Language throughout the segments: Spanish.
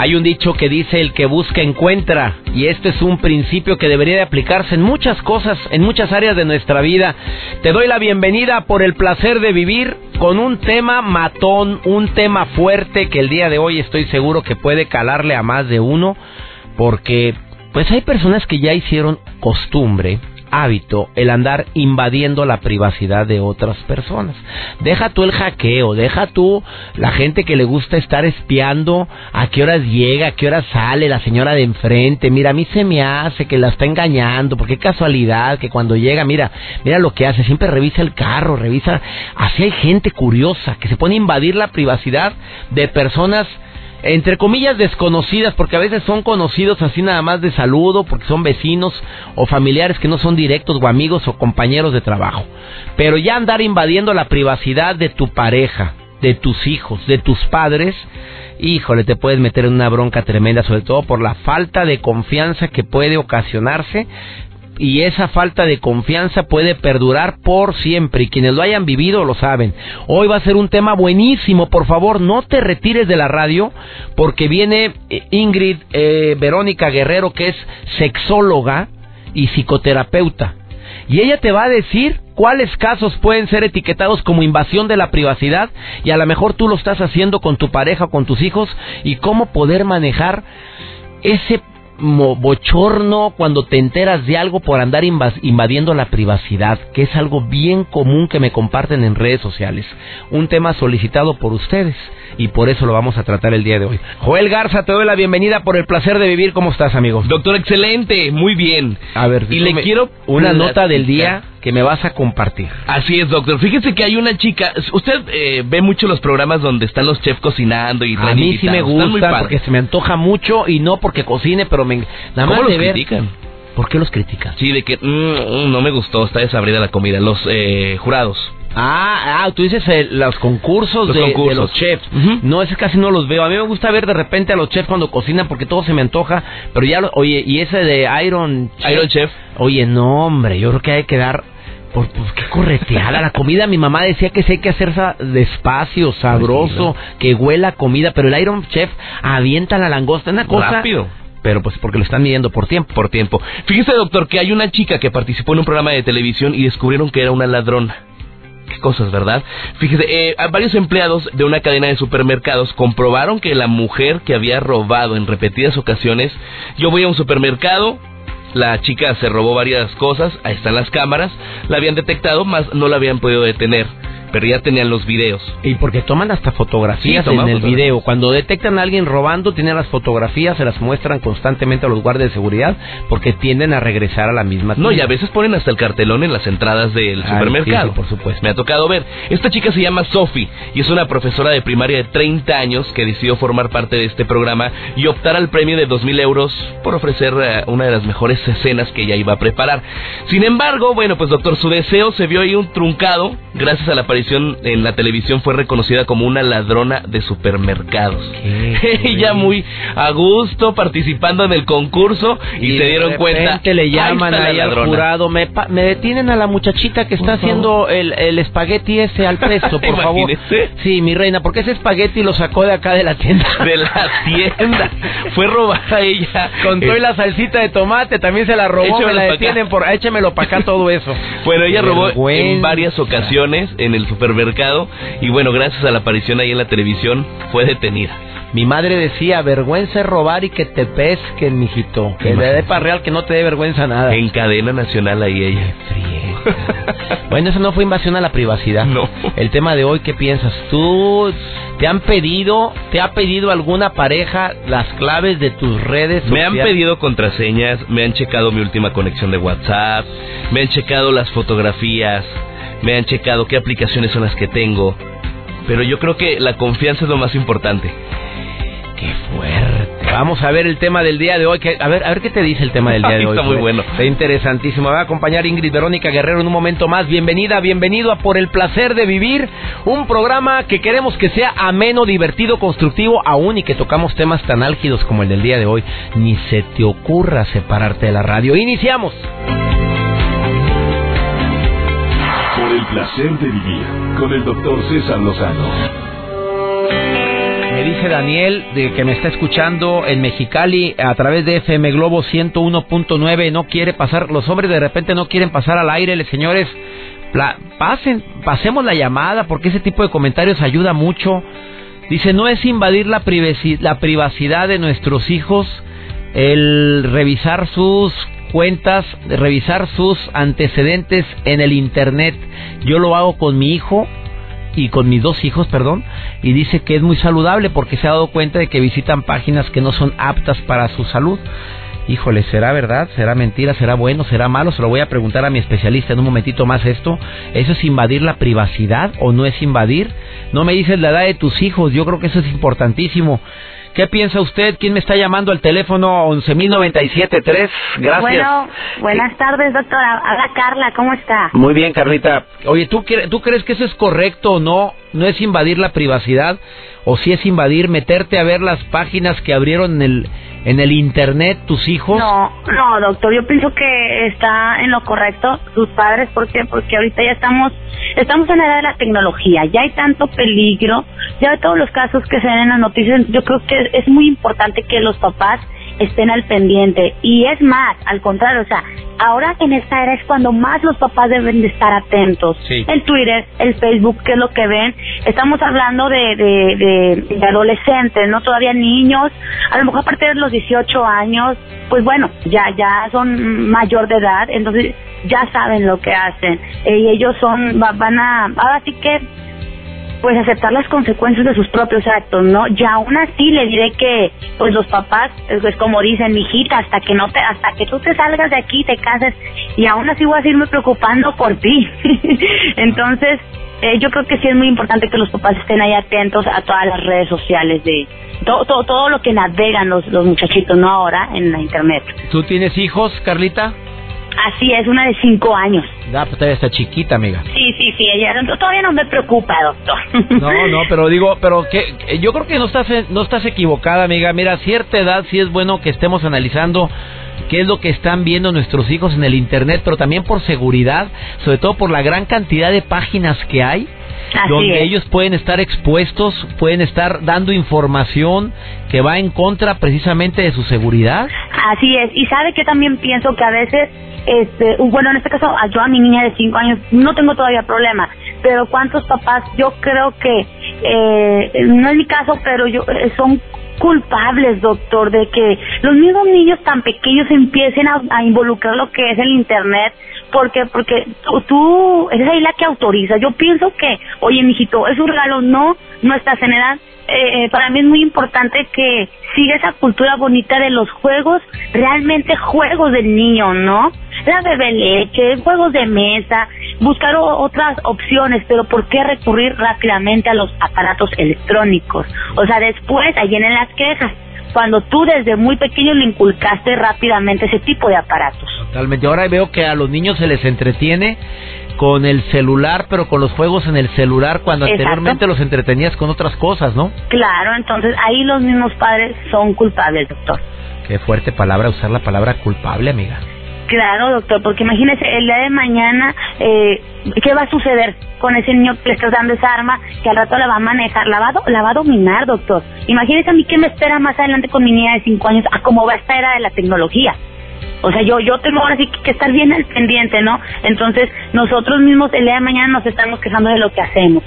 Hay un dicho que dice el que busca encuentra y este es un principio que debería de aplicarse en muchas cosas, en muchas áreas de nuestra vida. Te doy la bienvenida por el placer de vivir con un tema matón, un tema fuerte que el día de hoy estoy seguro que puede calarle a más de uno porque pues hay personas que ya hicieron costumbre hábito el andar invadiendo la privacidad de otras personas. Deja tú el hackeo, deja tú la gente que le gusta estar espiando a qué horas llega, a qué horas sale la señora de enfrente. Mira, a mí se me hace que la está engañando, porque casualidad que cuando llega, mira, mira lo que hace, siempre revisa el carro, revisa. Así hay gente curiosa que se pone a invadir la privacidad de personas entre comillas desconocidas, porque a veces son conocidos así nada más de saludo, porque son vecinos o familiares que no son directos o amigos o compañeros de trabajo. Pero ya andar invadiendo la privacidad de tu pareja, de tus hijos, de tus padres, híjole, te puedes meter en una bronca tremenda, sobre todo por la falta de confianza que puede ocasionarse y esa falta de confianza puede perdurar por siempre. Y quienes lo hayan vivido lo saben. Hoy va a ser un tema buenísimo, por favor no te retires de la radio porque viene eh, Ingrid eh, Verónica Guerrero que es sexóloga y psicoterapeuta. Y ella te va a decir cuáles casos pueden ser etiquetados como invasión de la privacidad y a lo mejor tú lo estás haciendo con tu pareja o con tus hijos y cómo poder manejar ese bochorno cuando te enteras de algo por andar invadiendo la privacidad, que es algo bien común que me comparten en redes sociales. Un tema solicitado por ustedes y por eso lo vamos a tratar el día de hoy. Joel Garza, te doy la bienvenida por el placer de vivir. ¿Cómo estás, amigo? Doctor, excelente, muy bien. A ver, y le quiero una nota del día que me vas a compartir. Así es, doctor. Fíjese que hay una chica. Usted eh, ve mucho los programas donde están los chefs cocinando y A mí sí me gusta porque se me antoja mucho y no porque cocine, pero me nada más ¿Cómo los critican? ¿Por qué los critican? Sí, de que mm, mm, no me gustó, está desabrida la comida. Los eh, jurados. Ah, ah, tú dices eh, los concursos, de, los chefs. No, ese casi no los veo. A mí me gusta ver de repente a los chefs cuando cocinan porque todo se me antoja. Pero ya, oye, y ese de Iron Chef. Iron Chef. Oye, no, hombre, yo creo que hay que dar. Por, pues qué correteada la comida. Mi mamá decía que sí hay que hacerse despacio, sabroso, que huela comida. Pero el Iron Chef avienta la langosta. Una cosa. Rápido pero pues porque lo están midiendo por tiempo. Por tiempo. Fíjese, doctor, que hay una chica que participó en un programa de televisión y descubrieron que era una ladrona qué cosas, ¿verdad? Fíjese, eh, varios empleados de una cadena de supermercados comprobaron que la mujer que había robado en repetidas ocasiones, yo voy a un supermercado, la chica se robó varias cosas, ahí están las cámaras, la habían detectado, más no la habían podido detener pero ya tenían los videos. Y porque toman hasta fotografías en el video. Cuando detectan a alguien robando, tienen las fotografías, se las muestran constantemente a los guardias de seguridad porque tienden a regresar a la misma No, y a veces ponen hasta el cartelón en las entradas del supermercado. por supuesto. Me ha tocado ver. Esta chica se llama Sophie y es una profesora de primaria de 30 años que decidió formar parte de este programa y optar al premio de 2.000 euros por ofrecer eh, una de las mejores escenas que ella iba a preparar. Sin embargo, bueno, pues doctor, su deseo se vio ahí un truncado gracias a la en la televisión fue reconocida como una ladrona de supermercados. Ella muy a gusto participando en el concurso y, se dieron cuenta que le llaman ahí al jurado, me, me, detienen a la muchachita que está haciendo el, el, espagueti ese al presto, por favor. Sí, mi reina, porque ese espagueti lo sacó de acá de la tienda. De la tienda. Fue robada ella. Con todo y la salsita de tomate también se la robó, me la detienen por échemelo para acá todo eso. Bueno, ella robó en varias ocasiones en el supermercado y bueno, gracias a la aparición ahí en la televisión fue detenida. Mi madre decía, vergüenza es robar y que te pesquen, mijito. Que le dé para real que no te dé vergüenza nada. En cadena nacional ahí ella. bueno, eso no fue invasión a la privacidad. No. El tema de hoy, ¿qué piensas? ¿Tú te han pedido, te ha pedido alguna pareja las claves de tus redes Me han pedido contraseñas, me han checado mi última conexión de WhatsApp, me han checado las fotografías, me han checado qué aplicaciones son las que tengo. pero yo creo que la confianza es lo más importante. Qué fuerte. Vamos a ver el tema del día de hoy. Que, a ver, a ver qué te dice el tema del día de hoy. Está muy bueno. Está interesantísimo. va a acompañar Ingrid Verónica Guerrero en un momento más. Bienvenida, bienvenido a Por el placer de vivir, un programa que queremos que sea ameno, divertido, constructivo, aún y que tocamos temas tan álgidos como el del día de hoy. Ni se te ocurra separarte de la radio. Iniciamos. Por el placer de vivir con el doctor César Lozano. Me dice Daniel, de que me está escuchando en Mexicali a través de FM Globo 101.9, no quiere pasar, los hombres de repente no quieren pasar al aire, les señores, pasen, pasemos la llamada porque ese tipo de comentarios ayuda mucho. Dice, no es invadir la, la privacidad de nuestros hijos el revisar sus cuentas, revisar sus antecedentes en el Internet. Yo lo hago con mi hijo y con mis dos hijos, perdón, y dice que es muy saludable porque se ha dado cuenta de que visitan páginas que no son aptas para su salud. Híjole, ¿será verdad? ¿Será mentira? ¿Será bueno? ¿Será malo? Se lo voy a preguntar a mi especialista en un momentito más esto. ¿Eso es invadir la privacidad o no es invadir? No me dices la edad de tus hijos, yo creo que eso es importantísimo. ¿Qué piensa usted? ¿Quién me está llamando al teléfono 11.097.3? Gracias. Bueno, buenas tardes, doctora. Habla Carla, ¿cómo está? Muy bien, Carlita. Oye, ¿tú, ¿tú crees que eso es correcto o no? ¿No es invadir la privacidad? ¿O si es invadir, meterte a ver las páginas que abrieron en el en el internet tus hijos? No, no, doctor, yo pienso que está en lo correcto sus padres, ¿por qué? Porque ahorita ya estamos estamos en la edad de la tecnología, ya hay tanto peligro, ya de todos los casos que se ven en las noticias, yo creo que es muy importante que los papás estén al pendiente. Y es más, al contrario, o sea, ahora en esta era es cuando más los papás deben de estar atentos. El Twitter, el Facebook, ¿qué es lo que ven? Estamos hablando de, de, de, adolescentes, ¿no? Todavía niños, a lo mejor a partir de los 18 años, pues bueno, ya, ya son mayor de edad, entonces ya saben lo que hacen. y ellos son, van a, ahora sí que pues aceptar las consecuencias de sus propios actos, ¿no? Y aún así le diré que, pues los papás, pues como dicen, mijita, hasta que no te, hasta que tú te salgas de aquí, te cases, y aún así voy a seguirme preocupando por ti. Entonces, eh, yo creo que sí es muy importante que los papás estén ahí atentos a todas las redes sociales de todo, todo, todo lo que navegan los, los muchachitos, ¿no? Ahora en la internet. ¿Tú tienes hijos, Carlita? Así es, una de cinco años. Ah, pues todavía está chiquita, amiga. Sí, sí, sí, ella todavía no me preocupa, doctor. No, no, pero digo, pero que yo creo que no estás no estás equivocada, amiga. Mira, a cierta edad sí es bueno que estemos analizando qué es lo que están viendo nuestros hijos en el internet, pero también por seguridad, sobre todo por la gran cantidad de páginas que hay. donde ellos pueden estar expuestos, pueden estar dando información que va en contra precisamente de su seguridad. Así es, y sabe que también pienso que a veces este, bueno, en este caso, yo a mi niña de 5 años no tengo todavía problema, pero ¿cuántos papás? Yo creo que, eh, no es mi caso, pero yo eh, son culpables, doctor, de que los mismos niños tan pequeños empiecen a, involucrar lo que es el Internet, porque porque tú, tú, eres ahí la que autoriza. Yo pienso que, oye, mijito, es un regalo, no, no estás en edad, eh, eh, para mí es muy importante que siga esa cultura bonita de los juegos, realmente juegos del niño, ¿no? La bebé leche, juegos de mesa, buscar otras opciones, pero ¿por qué recurrir rápidamente a los aparatos electrónicos? O sea, después ahí vienen las quejas cuando tú desde muy pequeño le inculcaste rápidamente ese tipo de aparatos. Totalmente. Ahora veo que a los niños se les entretiene con el celular, pero con los juegos en el celular cuando anteriormente los entretenías con otras cosas, ¿no? Claro, entonces ahí los mismos padres son culpables, doctor. Qué fuerte palabra usar la palabra culpable, amiga. Claro, doctor, porque imagínese el día de mañana, eh, ¿qué va a suceder con ese niño que le estás dando esa arma que al rato la va a manejar? La va, la va a dominar, doctor. Imagínese a mí qué me espera más adelante con mi niña de 5 años, a cómo va esta era de la tecnología. O sea, yo yo tengo ahora sí que estar bien al pendiente, ¿no? Entonces, nosotros mismos el día de mañana nos estamos quejando de lo que hacemos.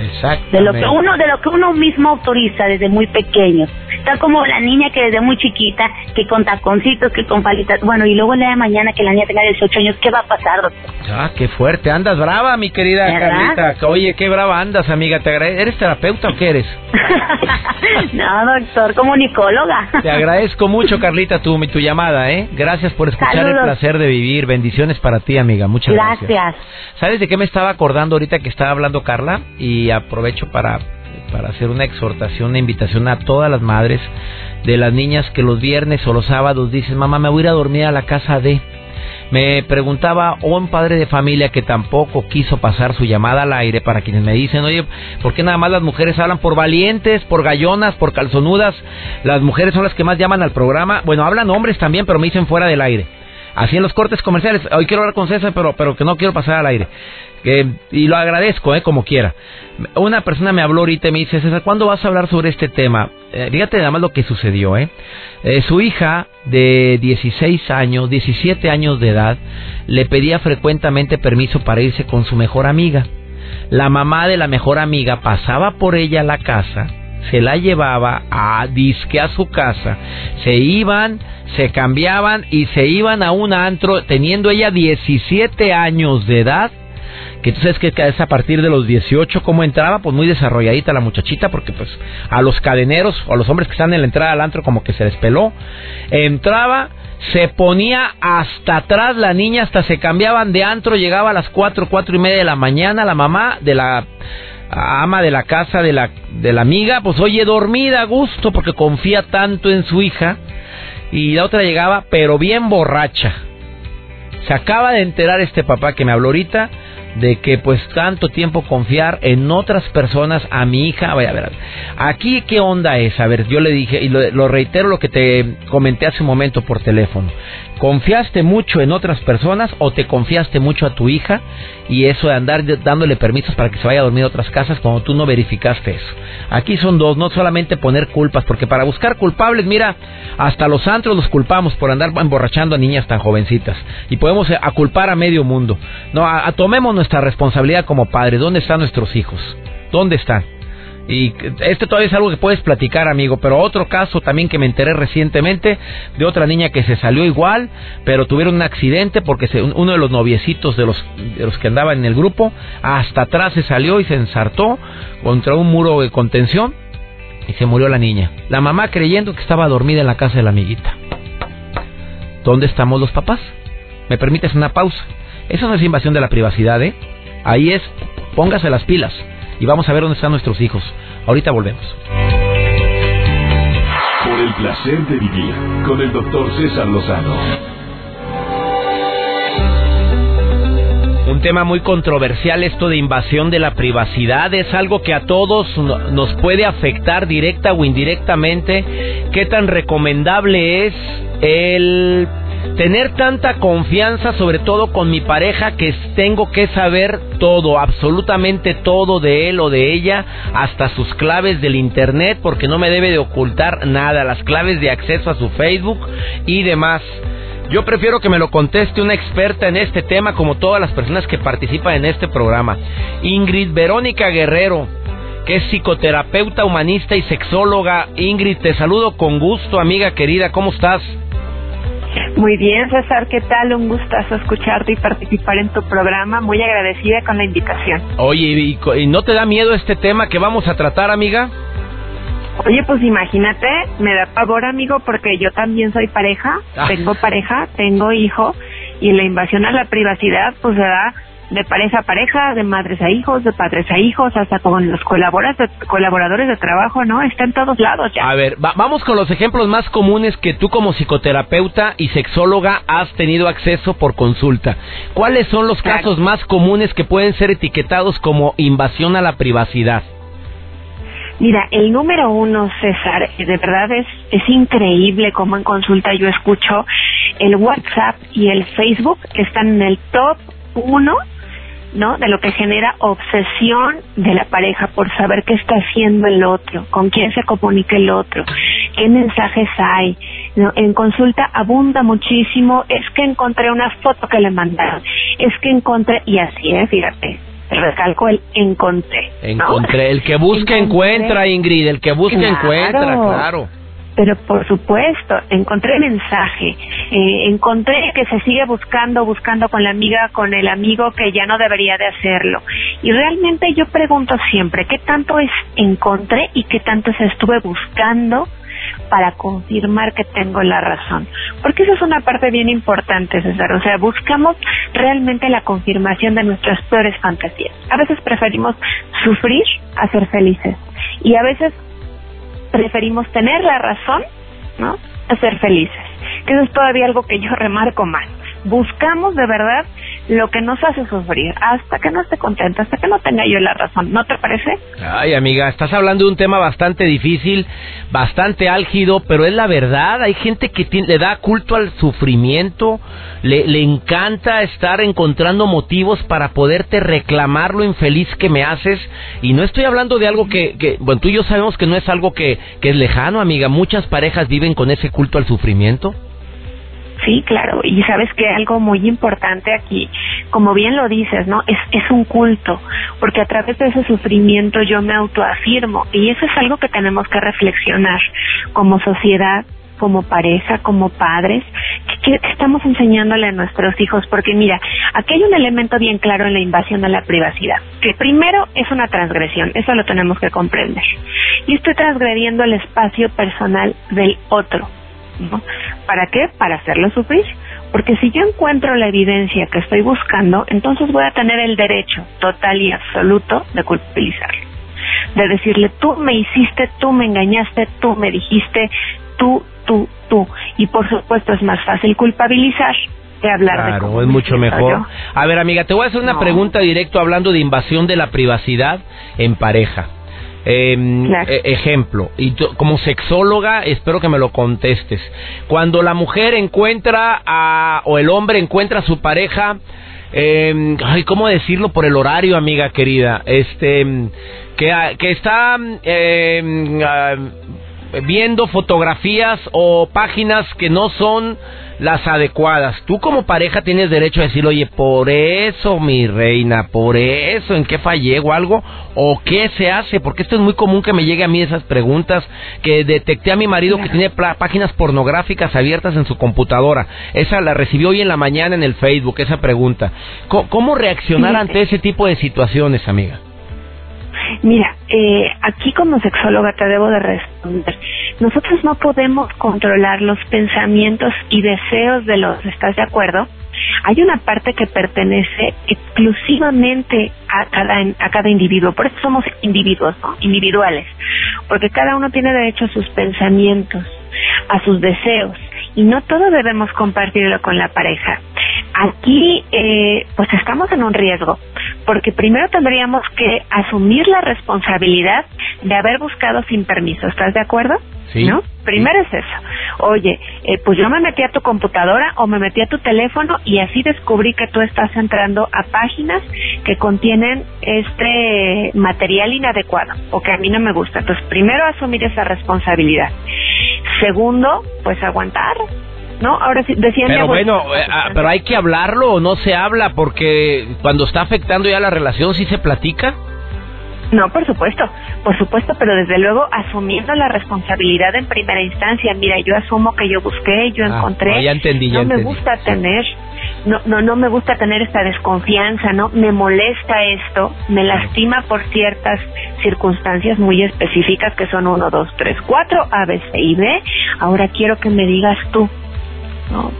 Exacto. De lo que uno de lo que uno mismo autoriza desde muy pequeño. Está como la niña que desde muy chiquita, que con taconcitos, que con palitas. Bueno, y luego el día de mañana que la niña tenga 18 años, ¿qué va a pasar, doctor? Ah, qué fuerte. Andas brava, mi querida Carlita. Oye, qué brava andas, amiga. ¿Te ¿Eres terapeuta o qué eres? no, doctor, comunicóloga. Te agradezco mucho, Carlita, tu, tu llamada, ¿eh? Gracias por escuchar el placer de vivir. Bendiciones para ti, amiga. Muchas gracias. Gracias. ¿Sabes de qué me estaba acordando ahorita que estaba hablando Carla? Y aprovecho para, para hacer una exhortación, una invitación a todas las madres de las niñas que los viernes o los sábados dicen, mamá, me voy a ir a dormir a la casa de... Me preguntaba un padre de familia que tampoco quiso pasar su llamada al aire para quienes me dicen, oye, ¿por qué nada más las mujeres hablan por valientes, por gallonas, por calzonudas? Las mujeres son las que más llaman al programa. Bueno, hablan hombres también, pero me dicen fuera del aire. Así en los cortes comerciales. Hoy quiero hablar con César, pero, pero que no quiero pasar al aire. Y lo agradezco, eh, como quiera. Una persona me habló ahorita y me dice, César, ¿cuándo vas a hablar sobre este tema? Eh, fíjate nada más lo que sucedió, ¿eh? ¿eh? Su hija de 16 años, 17 años de edad, le pedía frecuentemente permiso para irse con su mejor amiga. La mamá de la mejor amiga pasaba por ella a la casa, se la llevaba a disque a su casa, se iban, se cambiaban y se iban a un antro teniendo ella 17 años de edad que tú sabes que es a partir de los 18 cómo entraba, pues muy desarrolladita la muchachita, porque pues a los cadeneros o a los hombres que están en la entrada al antro como que se despeló, entraba, se ponía hasta atrás la niña, hasta se cambiaban de antro, llegaba a las 4, cuatro y media de la mañana, la mamá de la ama de la casa de la, de la amiga, pues oye, dormida a gusto porque confía tanto en su hija, y la otra llegaba, pero bien borracha. Se acaba de enterar este papá que me habló ahorita de que pues tanto tiempo confiar en otras personas a mi hija. Vaya, a ver, aquí qué onda es. A ver, yo le dije y lo, reitero lo que te comenté hace un momento por teléfono. ¿Confiaste mucho en otras personas o te confiaste mucho a tu hija y eso de andar dándole permisos para que se vaya a dormir a otras casas cuando tú no verificaste eso? Aquí son dos, no solamente poner culpas, porque para buscar culpables, mira, hasta los antros los culpamos por andar emborrachando a niñas tan jovencitas y podemos eh, aculpar a medio mundo. No, tomemos nuestra responsabilidad como padres. ¿Dónde están nuestros hijos? ¿Dónde están? Y este todavía es algo que puedes platicar, amigo. Pero otro caso también que me enteré recientemente de otra niña que se salió igual, pero tuvieron un accidente porque uno de los noviecitos de los, de los que andaban en el grupo hasta atrás se salió y se ensartó contra un muro de contención y se murió la niña. La mamá creyendo que estaba dormida en la casa de la amiguita. ¿Dónde estamos los papás? ¿Me permites una pausa? Eso no es invasión de la privacidad, ¿eh? Ahí es, póngase las pilas y vamos a ver dónde están nuestros hijos. Ahorita volvemos. Por el placer de vivir con el doctor César Lozano. Un tema muy controversial esto de invasión de la privacidad es algo que a todos nos puede afectar directa o indirectamente. ¿Qué tan recomendable es el tener tanta confianza, sobre todo con mi pareja, que tengo que saber todo, absolutamente todo de él o de ella, hasta sus claves del internet, porque no me debe de ocultar nada, las claves de acceso a su Facebook y demás. Yo prefiero que me lo conteste una experta en este tema, como todas las personas que participan en este programa. Ingrid Verónica Guerrero, que es psicoterapeuta humanista y sexóloga. Ingrid, te saludo con gusto, amiga querida, ¿cómo estás? Muy bien, César, ¿qué tal? Un gustazo escucharte y participar en tu programa. Muy agradecida con la invitación. Oye, ¿y, no te da miedo este tema que vamos a tratar, amiga? Oye, pues imagínate, me da pavor, amigo, porque yo también soy pareja, ah. tengo pareja, tengo hijo, y la invasión a la privacidad, pues se da de pareja a pareja, de madres a hijos, de padres a hijos, hasta con los colaboradores de trabajo, ¿no? Está en todos lados ya. A ver, vamos con los ejemplos más comunes que tú como psicoterapeuta y sexóloga has tenido acceso por consulta. ¿Cuáles son los casos más comunes que pueden ser etiquetados como invasión a la privacidad? Mira, el número uno, César, de verdad es, es increíble cómo en consulta yo escucho el WhatsApp y el Facebook están en el top uno ¿no? De lo que genera obsesión de la pareja por saber qué está haciendo el otro, con quién se comunica el otro, qué mensajes hay. ¿no? En consulta abunda muchísimo, es que encontré una foto que le mandaron, es que encontré, y así, ¿eh? Fíjate, recalco el encontré. Encontré, el que busca encuentra, Ingrid, el que busca encuentra, claro pero por supuesto, encontré mensaje, eh, encontré que se sigue buscando, buscando con la amiga, con el amigo que ya no debería de hacerlo. Y realmente yo pregunto siempre, ¿qué tanto es encontré y qué tanto se estuve buscando para confirmar que tengo la razón. Porque eso es una parte bien importante, César. O sea, buscamos realmente la confirmación de nuestras peores fantasías. A veces preferimos sufrir a ser felices. Y a veces preferimos tener la razón, ¿no? A ser felices. Que eso es todavía algo que yo remarco más. Buscamos de verdad lo que nos hace sufrir hasta que no esté contenta, hasta que no tenga yo la razón. ¿No te parece? Ay, amiga, estás hablando de un tema bastante difícil, bastante álgido, pero es la verdad. Hay gente que le da culto al sufrimiento, le, le encanta estar encontrando motivos para poderte reclamar lo infeliz que me haces. Y no estoy hablando de algo que, que bueno, tú y yo sabemos que no es algo que, que es lejano, amiga. Muchas parejas viven con ese culto al sufrimiento. Sí, claro, y sabes que algo muy importante aquí, como bien lo dices, ¿no? Es, es un culto, porque a través de ese sufrimiento yo me autoafirmo, y eso es algo que tenemos que reflexionar como sociedad, como pareja, como padres, ¿qué, estamos enseñándole a nuestros hijos? Porque mira, aquí hay un elemento bien claro en la invasión de la privacidad, que primero es una transgresión, eso lo tenemos que comprender. Y estoy transgrediendo el espacio personal del otro ¿Para qué? Para hacerlo sufrir. Porque si yo encuentro la evidencia que estoy buscando, entonces voy a tener el derecho total y absoluto de culpabilizarlo. De decirle, tú me hiciste, tú me engañaste, tú me dijiste, tú, tú, tú. Y por supuesto es más fácil culpabilizar que hablar claro, de Claro, es mucho mejor. A ver, amiga, te voy a hacer una pregunta directo hablando de invasión de la privacidad en pareja. Em, e, ejemplo, y como sexóloga espero que me lo contestes. Cuando la mujer encuentra a, o el hombre encuentra a su pareja, eh, ay, ¿cómo decirlo por el horario, amiga querida? Este, que, que está eh, viendo fotografías o páginas que no son las adecuadas. Tú como pareja tienes derecho a decir, oye, por eso, mi reina, por eso, ¿en qué fallé o algo? ¿O qué se hace? Porque esto es muy común que me llegue a mí esas preguntas, que detecté a mi marido que tiene páginas pornográficas abiertas en su computadora. Esa la recibió hoy en la mañana en el Facebook, esa pregunta. ¿Cómo, reaccionar ante ese tipo de situaciones, amiga? Mira, eh, aquí como sexóloga te debo de responder. Nosotros no podemos controlar los pensamientos y deseos de los, ¿estás de acuerdo? Hay una parte que pertenece exclusivamente a cada, a cada individuo, por eso somos individuos, ¿no? Individuales, porque cada uno tiene derecho a sus pensamientos, a sus deseos, y no todo debemos compartirlo con la pareja. Aquí, eh, pues estamos en un riesgo, porque primero tendríamos que asumir la responsabilidad de haber buscado sin permiso. ¿Estás de acuerdo? Sí. ¿No? Primero es eso. Oye, eh, pues yo me metí a tu computadora o me metí a tu teléfono y así descubrí que tú estás entrando a páginas que contienen este material inadecuado o que a mí no me gusta. Entonces, primero asumir esa responsabilidad. Segundo, pues aguantar, ¿no? Ahora sí, decía Pero bueno, eh, ah, pero hay que hablarlo o no se habla porque cuando está afectando ya la relación, ¿sí se platica? No, por supuesto, por supuesto, pero desde luego asumiendo la responsabilidad en primera instancia. Mira, yo asumo que yo busqué, yo ah, encontré. No, ya entendí, no me gusta tener, no, no, no me gusta tener esta desconfianza, ¿no? Me molesta esto, me lastima por ciertas circunstancias muy específicas que son uno, dos, tres, cuatro, A, B, C y B. Ahora quiero que me digas tú,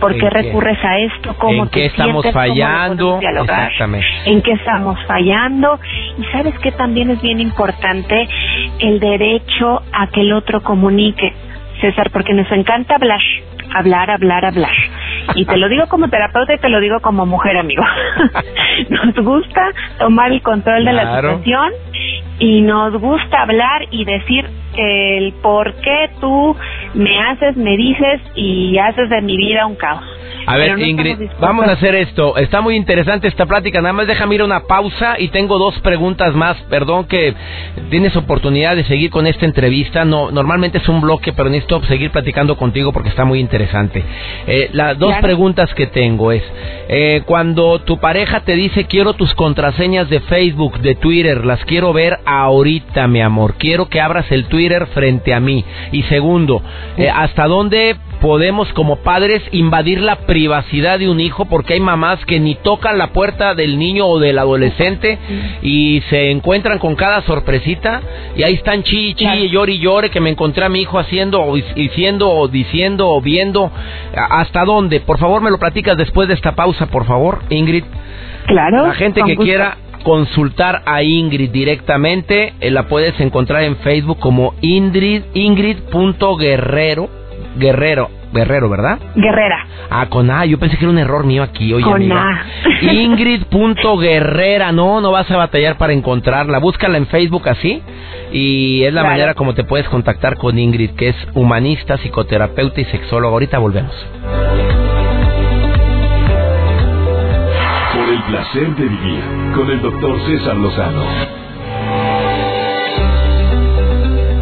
¿Por qué recurres a esto? ¿Cómo ¿En qué estamos fallando? Exactamente. ¿En qué estamos fallando? Y sabes que también es bien importante el derecho a que el otro comunique, César, porque nos encanta hablar, hablar, hablar, hablar. Y te lo digo como terapeuta y te lo digo como mujer, amigo. nos gusta tomar el control de la situación y nos gusta hablar y decir el por qué tú me haces, me dices y haces de mi vida un caos. A ver, Ingrid, vamos a hacer esto. Está muy interesante esta plática. Nada más déjame ir a una pausa y tengo dos preguntas más. Perdón que tienes oportunidad de seguir con esta entrevista. No, normalmente es un bloque, pero necesito seguir platicando contigo porque está muy interesante. Eh, las dos preguntas que tengo es, eh, cuando tu pareja te dice quiero tus contraseñas de Facebook, de Twitter, las quiero ver ahorita, mi amor. Quiero que abras el Twitter Twitter frente a mí. Y segundo, eh, ¿hasta dónde podemos como padres invadir la privacidad de un hijo? Porque hay mamás que ni tocan la puerta del niño o del adolescente y se encuentran con cada sorpresita y ahí están chi, chi, llore y llore que me encontré a mi hijo haciendo o diciendo o diciendo o viendo. ¿Hasta dónde? Por favor, me lo platicas después de esta pausa, por favor, Ingrid. Claro. La gente que quiera consultar a Ingrid directamente, eh, la puedes encontrar en Facebook como Ingrid, Ingrid.guerrero, Guerrero, Guerrero, ¿verdad? Guerrera. Ah, con A, yo pensé que era un error mío aquí, oye, Con amiga. A. Ingrid.guerrera, no, no vas a batallar para encontrarla. Búscala en Facebook así y es la manera como te puedes contactar con Ingrid, que es humanista, psicoterapeuta y sexóloga. Ahorita volvemos. El placer de vivir con el doctor César Lozano.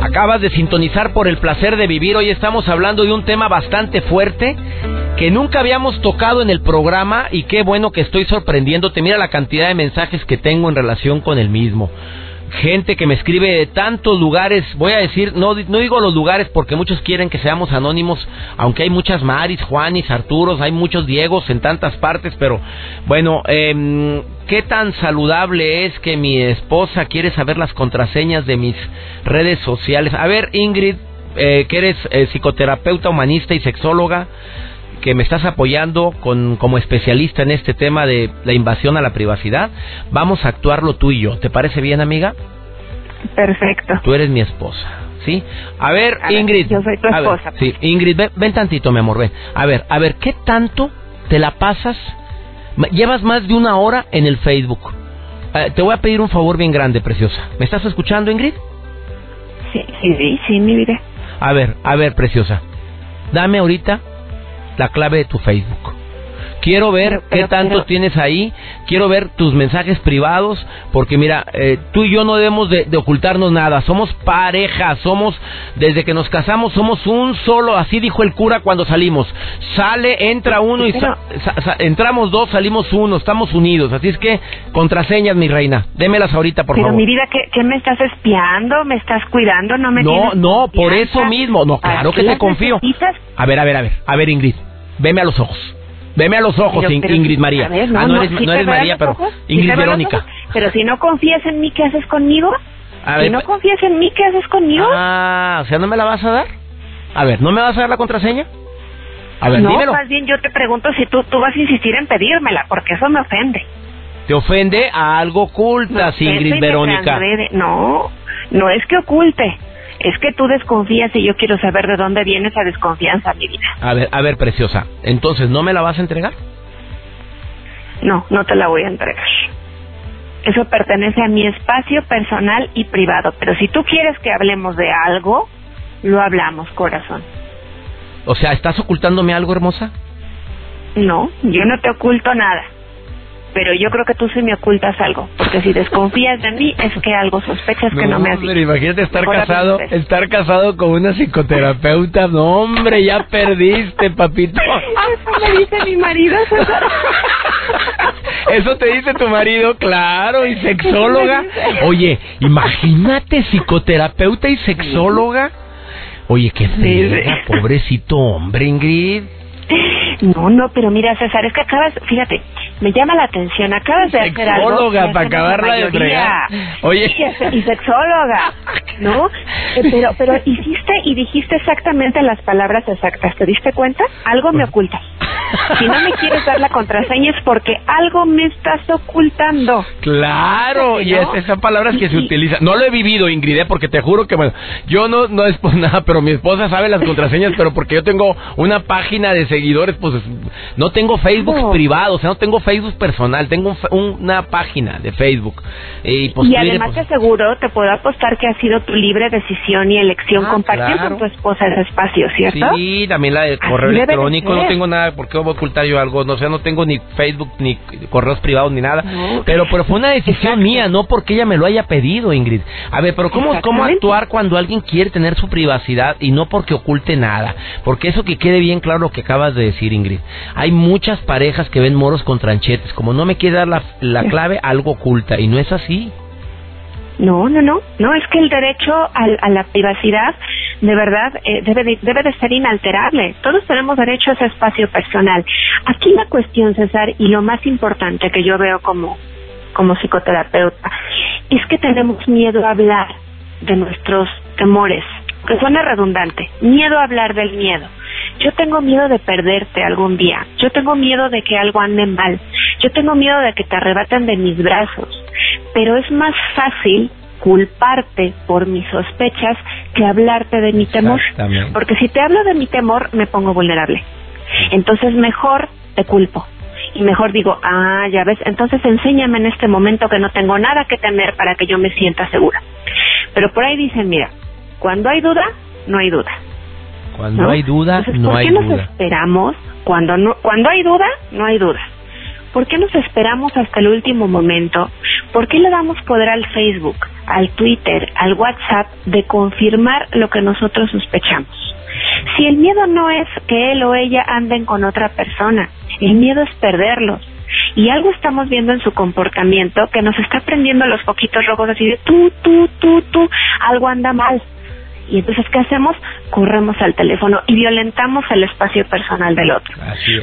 Acabas de sintonizar por el placer de vivir. Hoy estamos hablando de un tema bastante fuerte que nunca habíamos tocado en el programa y qué bueno que estoy sorprendiéndote. Mira la cantidad de mensajes que tengo en relación con el mismo. Gente que me escribe de tantos lugares, voy a decir, no, no digo los lugares porque muchos quieren que seamos anónimos, aunque hay muchas Maris, Juanis, Arturos, hay muchos Diegos en tantas partes, pero bueno, em, ¿qué tan saludable es que mi esposa quiere saber las contraseñas de mis redes sociales? A ver, Ingrid, eh, que eres eh, psicoterapeuta humanista y sexóloga, que me estás apoyando con, como especialista en este tema de la invasión a la privacidad, vamos a actuarlo tú y yo. ¿Te parece bien, amiga? Perfecto. Tú eres mi esposa, ¿sí? A ver, A ver, Ingrid. yo soy tu ver, esposa. sí, Ingrid, ven, ven tantito, mi amor, ven. A ver, a ver, ¿qué tanto te la pasas? Llevas más de una hora en el Facebook. Eh, te voy a pedir un favor bien grande, preciosa. ¿Me estás escuchando, Ingrid? Sí, sí, sí, sí, mi vida. A ver, a ver, preciosa. Dame ahorita la clave de tu Facebook. Quiero ver Pero- qué pero- tanto pero- tienes ahí. Quiero ver tus mensajes privados. Porque mira, eh, tú y yo no debemos de, de ocultarnos nada. Somos pareja. Somos, desde que nos casamos, somos un solo. Así dijo el cura cuando salimos. Sale, entra uno y sa- sa- sa- entramos dos, salimos uno. Estamos unidos. Así es que, contraseñas, mi reina. Démelas ahorita, por Pero favor. mi vida, ¿qué, ¿qué me estás espiando? ¿Me estás cuidando? ¿No me No, no, por eso mismo. No, ¿Para claro que te confío. necesitas? A ver, a ver, a ver. A ver, Ingrid. Veme a los ojos. Veme a los ojos, Pero- In- pero- Ingrid María. ver, ah, no eres, ¿sí no te eres veo a María, pero ojos? ¿Sí Ingrid Verónica. ojos? Pero si no confías en mí, ¿qué haces conmigo? A si ver, no confías en mí, ¿qué haces conmigo? Ah, o sea, ¿no me la vas a dar? A ver, ¿no me vas a dar la contraseña? A ver, no, dímelo. más bien yo te pregunto si tú, tú vas a insistir en pedírmela, porque eso me ofende. Te ofende a algo ocultas, Ingrid Verónica. No, no es que oculte. Es que tú desconfías y yo quiero saber de dónde viene esa desconfianza, mi vida. A ver, a ver, preciosa. Entonces, ¿no me la vas a entregar? No, no te la voy a entregar. Eso pertenece a mi espacio personal y privado. Pero si tú quieres que hablemos de algo, lo hablamos, corazón. O sea, ¿estás ocultándome algo, hermosa? No, yo no te oculto nada. Pero yo creo que tú sí me ocultas algo. Porque si desconfías de mí, es que algo sospechas que no me has dicho. imagínate estar Mejor casado, estar casado con una psicoterapeuta. No, hombre, ya perdiste, papito. Eso me dice mi marido, César. Eso te dice tu marido, claro, y sexóloga. Oye, imagínate psicoterapeuta y sexóloga. Oye, qué friega, pobrecito hombre, Ingrid. No, no, pero mira, César, es que acabas, fíjate, me llama la atención, acabas de hacer algo. Sexóloga, para acabarla de fregar. Oye. Y, sexóloga, ¿no? Eh, Pero, pero hiciste y dijiste exactamente las palabras exactas, ¿te diste cuenta? Algo me ocultas. Si no me quieres dar la contraseña es porque algo me estás ocultando. Claro, y esas palabras que se utilizan. No lo he vivido, Ingrid, ¿eh? porque te juro que, bueno, yo no, no es por nada, pero mi esposa sabe las contraseñas, pero porque yo tengo una página de seguidores, pues no tengo Facebook privado, o sea, no tengo Facebook personal, tengo un una página de Facebook. Y, pues, y Twitter, además pues, te aseguro, te puedo apostar que ha sido tu libre decisión y elección Ah, compartir claro. con tu esposa ese espacio, ¿cierto? Sí, también la de correo electrónico, no tengo nada, ¿por qué voy a ocultar yo algo? No sé, no tengo ni Facebook, ni correos privados, ni nada. No. Pero, pero fue una decisión Exacto. mía, no porque ella me lo haya pedido, Ingrid. A ver, pero ¿cómo, ¿cómo actuar cuando alguien quiere tener su privacidad y no porque oculte nada? Porque eso que quede bien claro lo que acabas de decir, Ingrid. Hay muchas parejas que ven moros con Como no me quiere dar la, la clave, algo oculta. Y no es así. No, no, no, no, es que el derecho a, la privacidad de verdad eh, debe, de, debe de ser inalterable. Todos tenemos derecho a ese espacio personal. Aquí la cuestión, César, y lo más importante que yo veo como, como psicoterapeuta, es que tenemos miedo a hablar de nuestros temores, que suena redundante, miedo a hablar del miedo. Yo tengo miedo de perderte algún día. Yo tengo miedo de que algo ande mal. Yo tengo miedo de que te arrebaten de mis brazos. Pero es más fácil culparte por mis sospechas que hablarte de mi temor. Porque si te hablo de mi temor, me pongo vulnerable. Entonces mejor te culpo. Y mejor digo, ah, ya ves, entonces enséñame en este momento que no tengo nada que temer para que yo me sienta segura. Pero por ahí dicen, mira, cuando hay duda, no hay duda. Cuando hay duda, no hay duda. ¿Por qué nos esperamos? Cuando, no, cuando hay duda, no hay duda. ¿Por qué nos esperamos hasta el último momento? ¿Por qué le damos poder al Facebook, al Twitter, al WhatsApp de confirmar lo que nosotros sospechamos? Si el miedo no es que él o ella anden con otra persona, el miedo es perderlos. Y algo estamos viendo en su comportamiento que nos está prendiendo los poquitos rojos así de tú, tú, tú, tú, algo anda mal. Y entonces, ¿qué hacemos? Corremos al teléfono y violentamos el espacio personal del otro.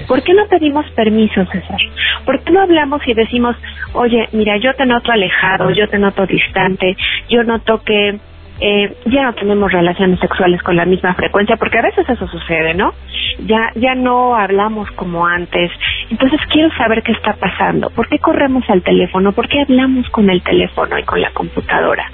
¿Por qué no pedimos permiso, César? ¿Por qué no hablamos y decimos, oye, mira, yo te noto alejado, yo te noto distante, yo noto que eh, ya no tenemos relaciones sexuales con la misma frecuencia, porque a veces eso sucede, ¿no? Ya, ya no hablamos como antes. Entonces quiero saber qué está pasando. ¿Por qué corremos al teléfono? ¿Por qué hablamos con el teléfono y con la computadora?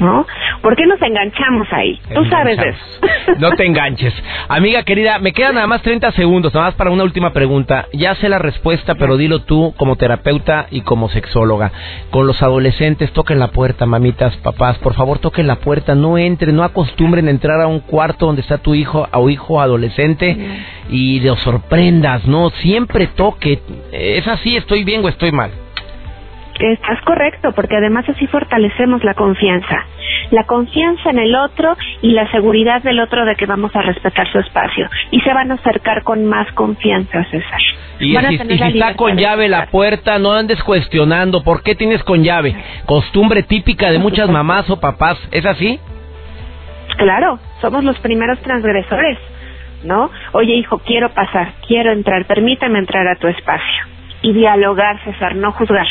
¿No? ¿Por qué nos enganchamos ahí? Tú sabes eso. No te enganches. Amiga querida, me quedan nada más 30 segundos, nada más para una última pregunta. Ya sé la respuesta, pero dilo tú como terapeuta y como sexóloga. Con los adolescentes, toquen la puerta, mamitas, papás, por favor toquen la puerta, no entren, no acostumbren a entrar a un cuarto donde está tu hijo o hijo adolescente y los sorprendas, no, siempre toque. Es así, estoy bien o estoy mal. Estás correcto, porque además así fortalecemos la confianza. La confianza en el otro y la seguridad del otro de que vamos a respetar su espacio. Y se van a acercar con más confianza, César. Y, si, está con llave la puerta, no andes cuestionando. ¿Por qué tienes con llave? Costumbre típica de muchas mamás o papás. ¿Es así? Claro, somos los primeros transgresores, ¿no? Oye, hijo, quiero pasar, quiero entrar, permíteme entrar a tu espacio y dialogar, César, no juzgar.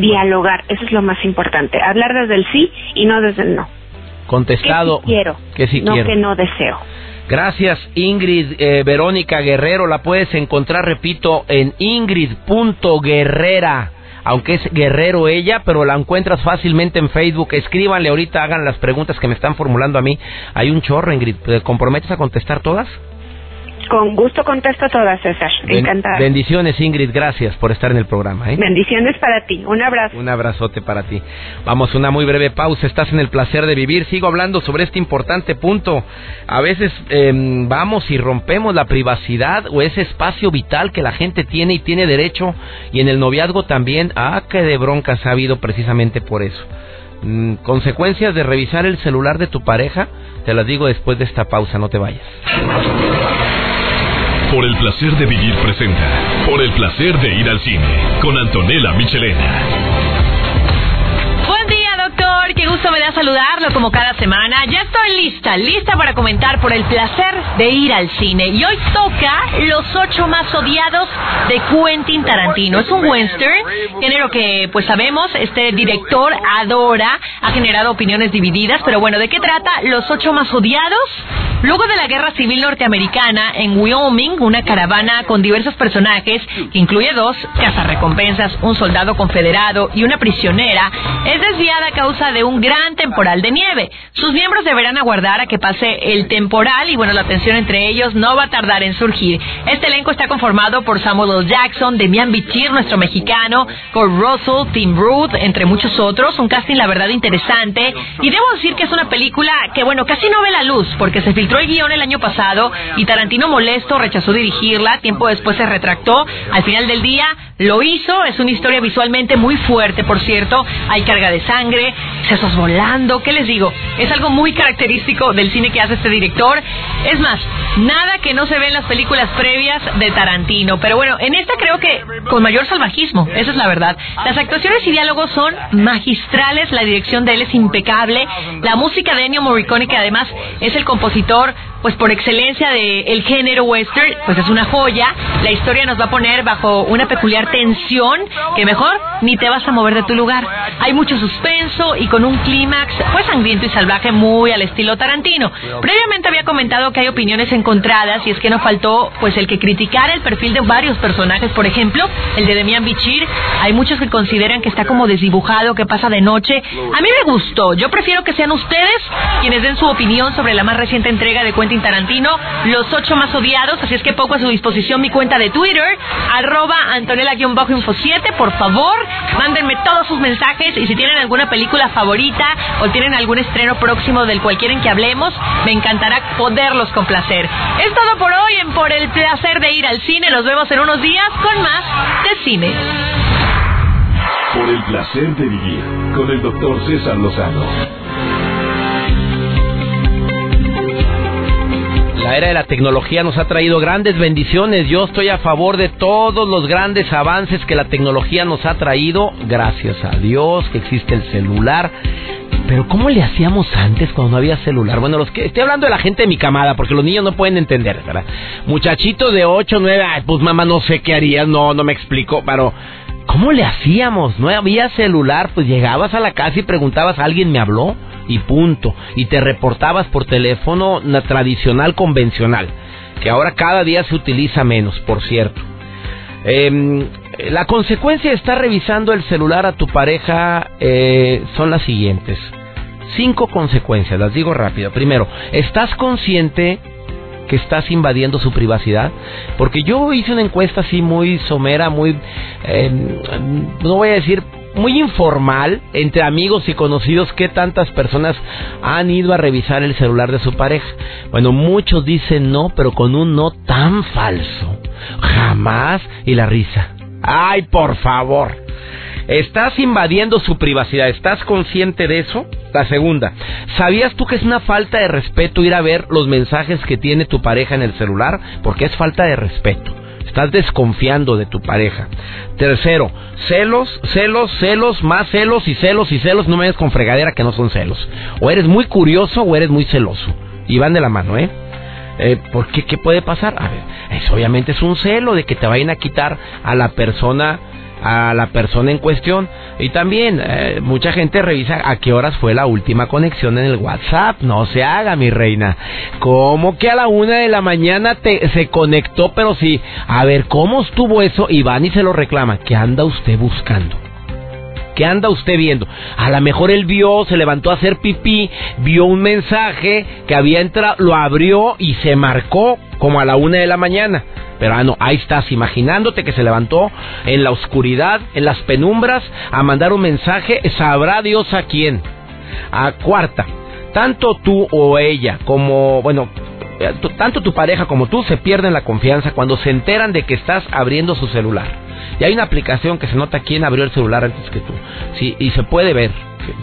Dialogar, eso es lo más importante. Hablar desde el sí y no desde el no. Contestado. Que quiero. Que sí no que no deseo. Gracias, Ingrid eh, Verónica Guerrero. La puedes encontrar, repito, en ingrid.guerrera. Aunque es guerrero ella, pero la encuentras fácilmente en Facebook. Escríbanle ahorita, hagan las preguntas que me están formulando a mí. Hay un chorro, Ingrid. ¿Te comprometes a contestar todas? Con gusto contesto todas, César. Encantada. Bendiciones, Ingrid. Gracias por estar en el programa. ¿eh? Bendiciones para ti. Un abrazo. Un abrazote para ti. Vamos, una muy breve pausa. Estás en el placer de vivir. Sigo hablando sobre este importante punto. A veces em, vamos y rompemos la privacidad o ese espacio vital que la gente tiene y tiene derecho. Y en el noviazgo también. Ah, que de broncas ha habido precisamente por eso. Mm, consecuencias de revisar el celular de tu pareja, te las digo después de esta pausa, no te vayas. Por el placer de vivir presenta. Por el placer de ir al cine. Con Antonella Michelena qué gusto me da saludarlo como cada semana. Ya estoy lista, lista para comentar por el placer de ir al cine. Y hoy toca Los ocho más odiados de Quentin Tarantino. Es un western, género que pues sabemos, este director adora, ha generado opiniones divididas, pero bueno, ¿de qué trata Los ocho más odiados? Luego de la Guerra Civil Norteamericana, en Wyoming, una caravana con diversos personajes, que incluye dos cazarrecompensas, un soldado confederado y una prisionera, es desviada a causa de un gran temporal de nieve. Sus miembros deberán aguardar a que pase el temporal y bueno, la tensión entre ellos no va a tardar en surgir. Este elenco está conformado por Samuel L. Jackson, Demian Bichir, nuestro mexicano, Kurt Russell, Tim Ruth, entre muchos otros. Un casting, la verdad, interesante. Y debo decir que es una película que, bueno, casi no ve la luz porque se filtró filtró el guion el año pasado y Tarantino molesto rechazó dirigirla, tiempo después se retractó, al final del día lo hizo, es una historia visualmente muy fuerte, por cierto, hay carga de sangre, sesos volando, ¿qué les digo? Es algo muy característico del cine que hace este director, es más, nada que no se ve en las películas previas de Tarantino, pero bueno, en esta creo que con mayor salvajismo, esa es la verdad. Las actuaciones y diálogos son magistrales, la dirección de él es impecable, la música de Ennio Morricone, que además es el compositor Señor pues por excelencia del el género western, pues es una joya. La historia nos va a poner bajo una peculiar tensión que mejor ni te vas a mover de tu lugar. Hay mucho suspenso y con un clímax pues sangriento y salvaje muy al estilo Tarantino. Previamente había comentado que hay opiniones encontradas y es que no faltó pues el que criticara el perfil de varios personajes, por ejemplo, el de Demian Bichir. Hay muchos que consideran que está como desdibujado, que pasa de noche. A mí me gustó. Yo prefiero que sean ustedes quienes den su opinión sobre la más reciente entrega de Cuenta Tarantino, los ocho más odiados, así es que pongo a su disposición mi cuenta de Twitter, arroba Antonella-info 7, por favor, mándenme todos sus mensajes y si tienen alguna película favorita o tienen algún estreno próximo del cual quieren que hablemos, me encantará poderlos complacer. Es todo por hoy en Por el placer de ir al cine, nos vemos en unos días con más de cine. Por el placer de vivir con el doctor César Lozano. La era de la tecnología nos ha traído grandes bendiciones. Yo estoy a favor de todos los grandes avances que la tecnología nos ha traído. Gracias a Dios que existe el celular. Pero ¿cómo le hacíamos antes cuando no había celular? Bueno, los que estoy hablando de la gente de mi camada, porque los niños no pueden entender, ¿verdad? Muchachito de 8, 9, pues mamá no sé qué harías, no, no me explico, pero ¿cómo le hacíamos? No había celular, pues llegabas a la casa y preguntabas, ¿alguien me habló? y punto. Y te reportabas por teléfono tradicional convencional, que ahora cada día se utiliza menos, por cierto. Em, la consecuencia de estar revisando el celular a tu pareja eh, son las siguientes. Cinco consecuencias, las digo rápido. Primero, ¿estás consciente que estás invadiendo su privacidad? Porque yo hice una encuesta así muy somera, muy, em, no voy a decir muy informal entre amigos y conocidos que tantas personas han ido a revisar el celular de su pareja. Bueno, muchos dicen no, pero con un no tan falso. Jamás y la risa. Ay, por favor. ¿Estás invadiendo su privacidad? ¿Estás consciente de eso? La segunda, ¿sabías tú que es una falta de respeto ir a ver los mensajes que tiene tu pareja en el celular? Porque es falta de respeto. Estás desconfiando de tu pareja. Tercero, celos, celos, celos, más celos y celos y celos. No me des con fregadera que no son celos. O eres muy curioso o eres muy celoso. Y van de la mano, ¿eh? Eh ¿Por qué? ¿Qué puede pasar? A ver, eso obviamente es un celo de que te vayan a quitar a la persona a la persona en cuestión. Y también eh, mucha gente revisa a qué horas fue la última conexión en el WhatsApp. No se haga, mi reina. ¿Cómo que a la una de la mañana te, se conectó? Pero sí, a ver, ¿cómo estuvo eso? Y van y se lo reclama. ¿Qué anda usted buscando? ¿Qué anda usted viendo? A lo mejor él vio, se levantó a hacer pipí, vio un mensaje que había entrado, lo abrió y se marcó como a la una de la mañana. Pero ah, no, ahí estás imaginándote que se levantó en la oscuridad, en las penumbras, a mandar un mensaje, sabrá Dios a quién. A cuarta, tanto tú o ella como, bueno, eh, tanto tu pareja como tú se pierden la confianza cuando se enteran de que estás abriendo su celular. Y hay una aplicación que se nota quién abrió el celular antes que tú. Sí, y se puede ver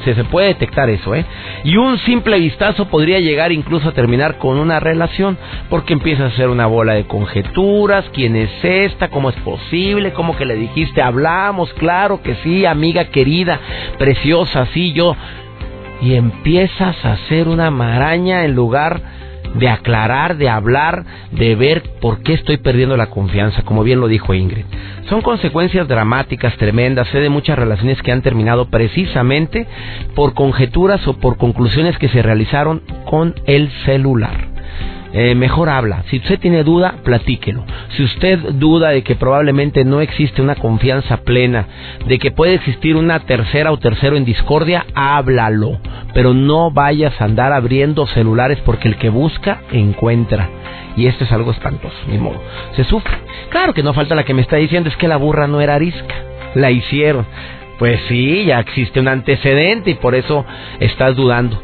se, se puede detectar eso, ¿eh? Y un simple vistazo podría llegar incluso a terminar con una relación, porque empieza a ser una bola de conjeturas, quién es esta, cómo es posible, cómo que le dijiste, hablamos, claro que sí, amiga querida, preciosa, sí, yo. Y empiezas a hacer una maraña en lugar de aclarar, de hablar, de ver por qué estoy perdiendo la confianza, como bien lo dijo Ingrid. Son consecuencias dramáticas, tremendas, sé de muchas relaciones que han terminado precisamente por conjeturas o por conclusiones que se realizaron con el celular. Eh, mejor habla. Si usted tiene duda, platíquelo. Si usted duda de que probablemente no existe una confianza plena, de que puede existir una tercera o tercero en discordia, háblalo. Pero no vayas a andar abriendo celulares porque el que busca, encuentra. Y esto es algo espantoso, ni modo. Se sufre. Claro que no falta la que me está diciendo es que la burra no era arisca. La hicieron. Pues sí, ya existe un antecedente y por eso estás dudando.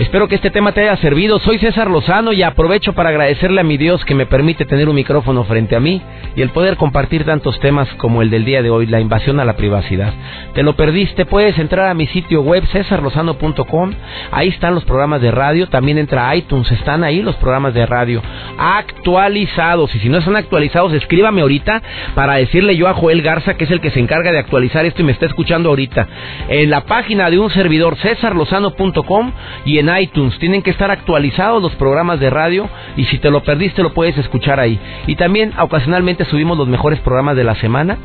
Espero que este tema te haya servido. Soy César Lozano y aprovecho para agradecerle a mi Dios que me permite tener un micrófono frente a mí y el poder compartir tantos temas como el del día de hoy, la invasión a la privacidad. ¿Te lo perdiste? Puedes entrar a mi sitio web cesarlozano.com. Ahí están los programas de radio. También entra a iTunes. Están ahí los programas de radio actualizados. Y si no están actualizados, escríbame ahorita para decirle yo a Joel Garza, que es el que se encarga de actualizar esto y me está escuchando ahorita. En la página de un servidor, cesarlozano.com y iTunes. Tienen que estar actualizados los programas de radio y si te lo perdiste lo puedes escuchar ahí. Y también ocasionalmente subimos los mejores programas de la semana.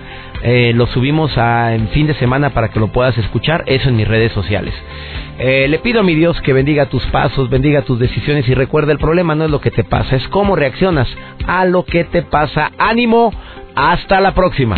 Eh, los subimos a, en fin de semana para que lo puedas escuchar. Eso en mis redes sociales. Eh, le pido a mi Dios que bendiga tus pasos, bendiga tus decisiones y recuerda el problema no es lo que te pasa, es cómo reaccionas a lo que te pasa. Ánimo, hasta la próxima.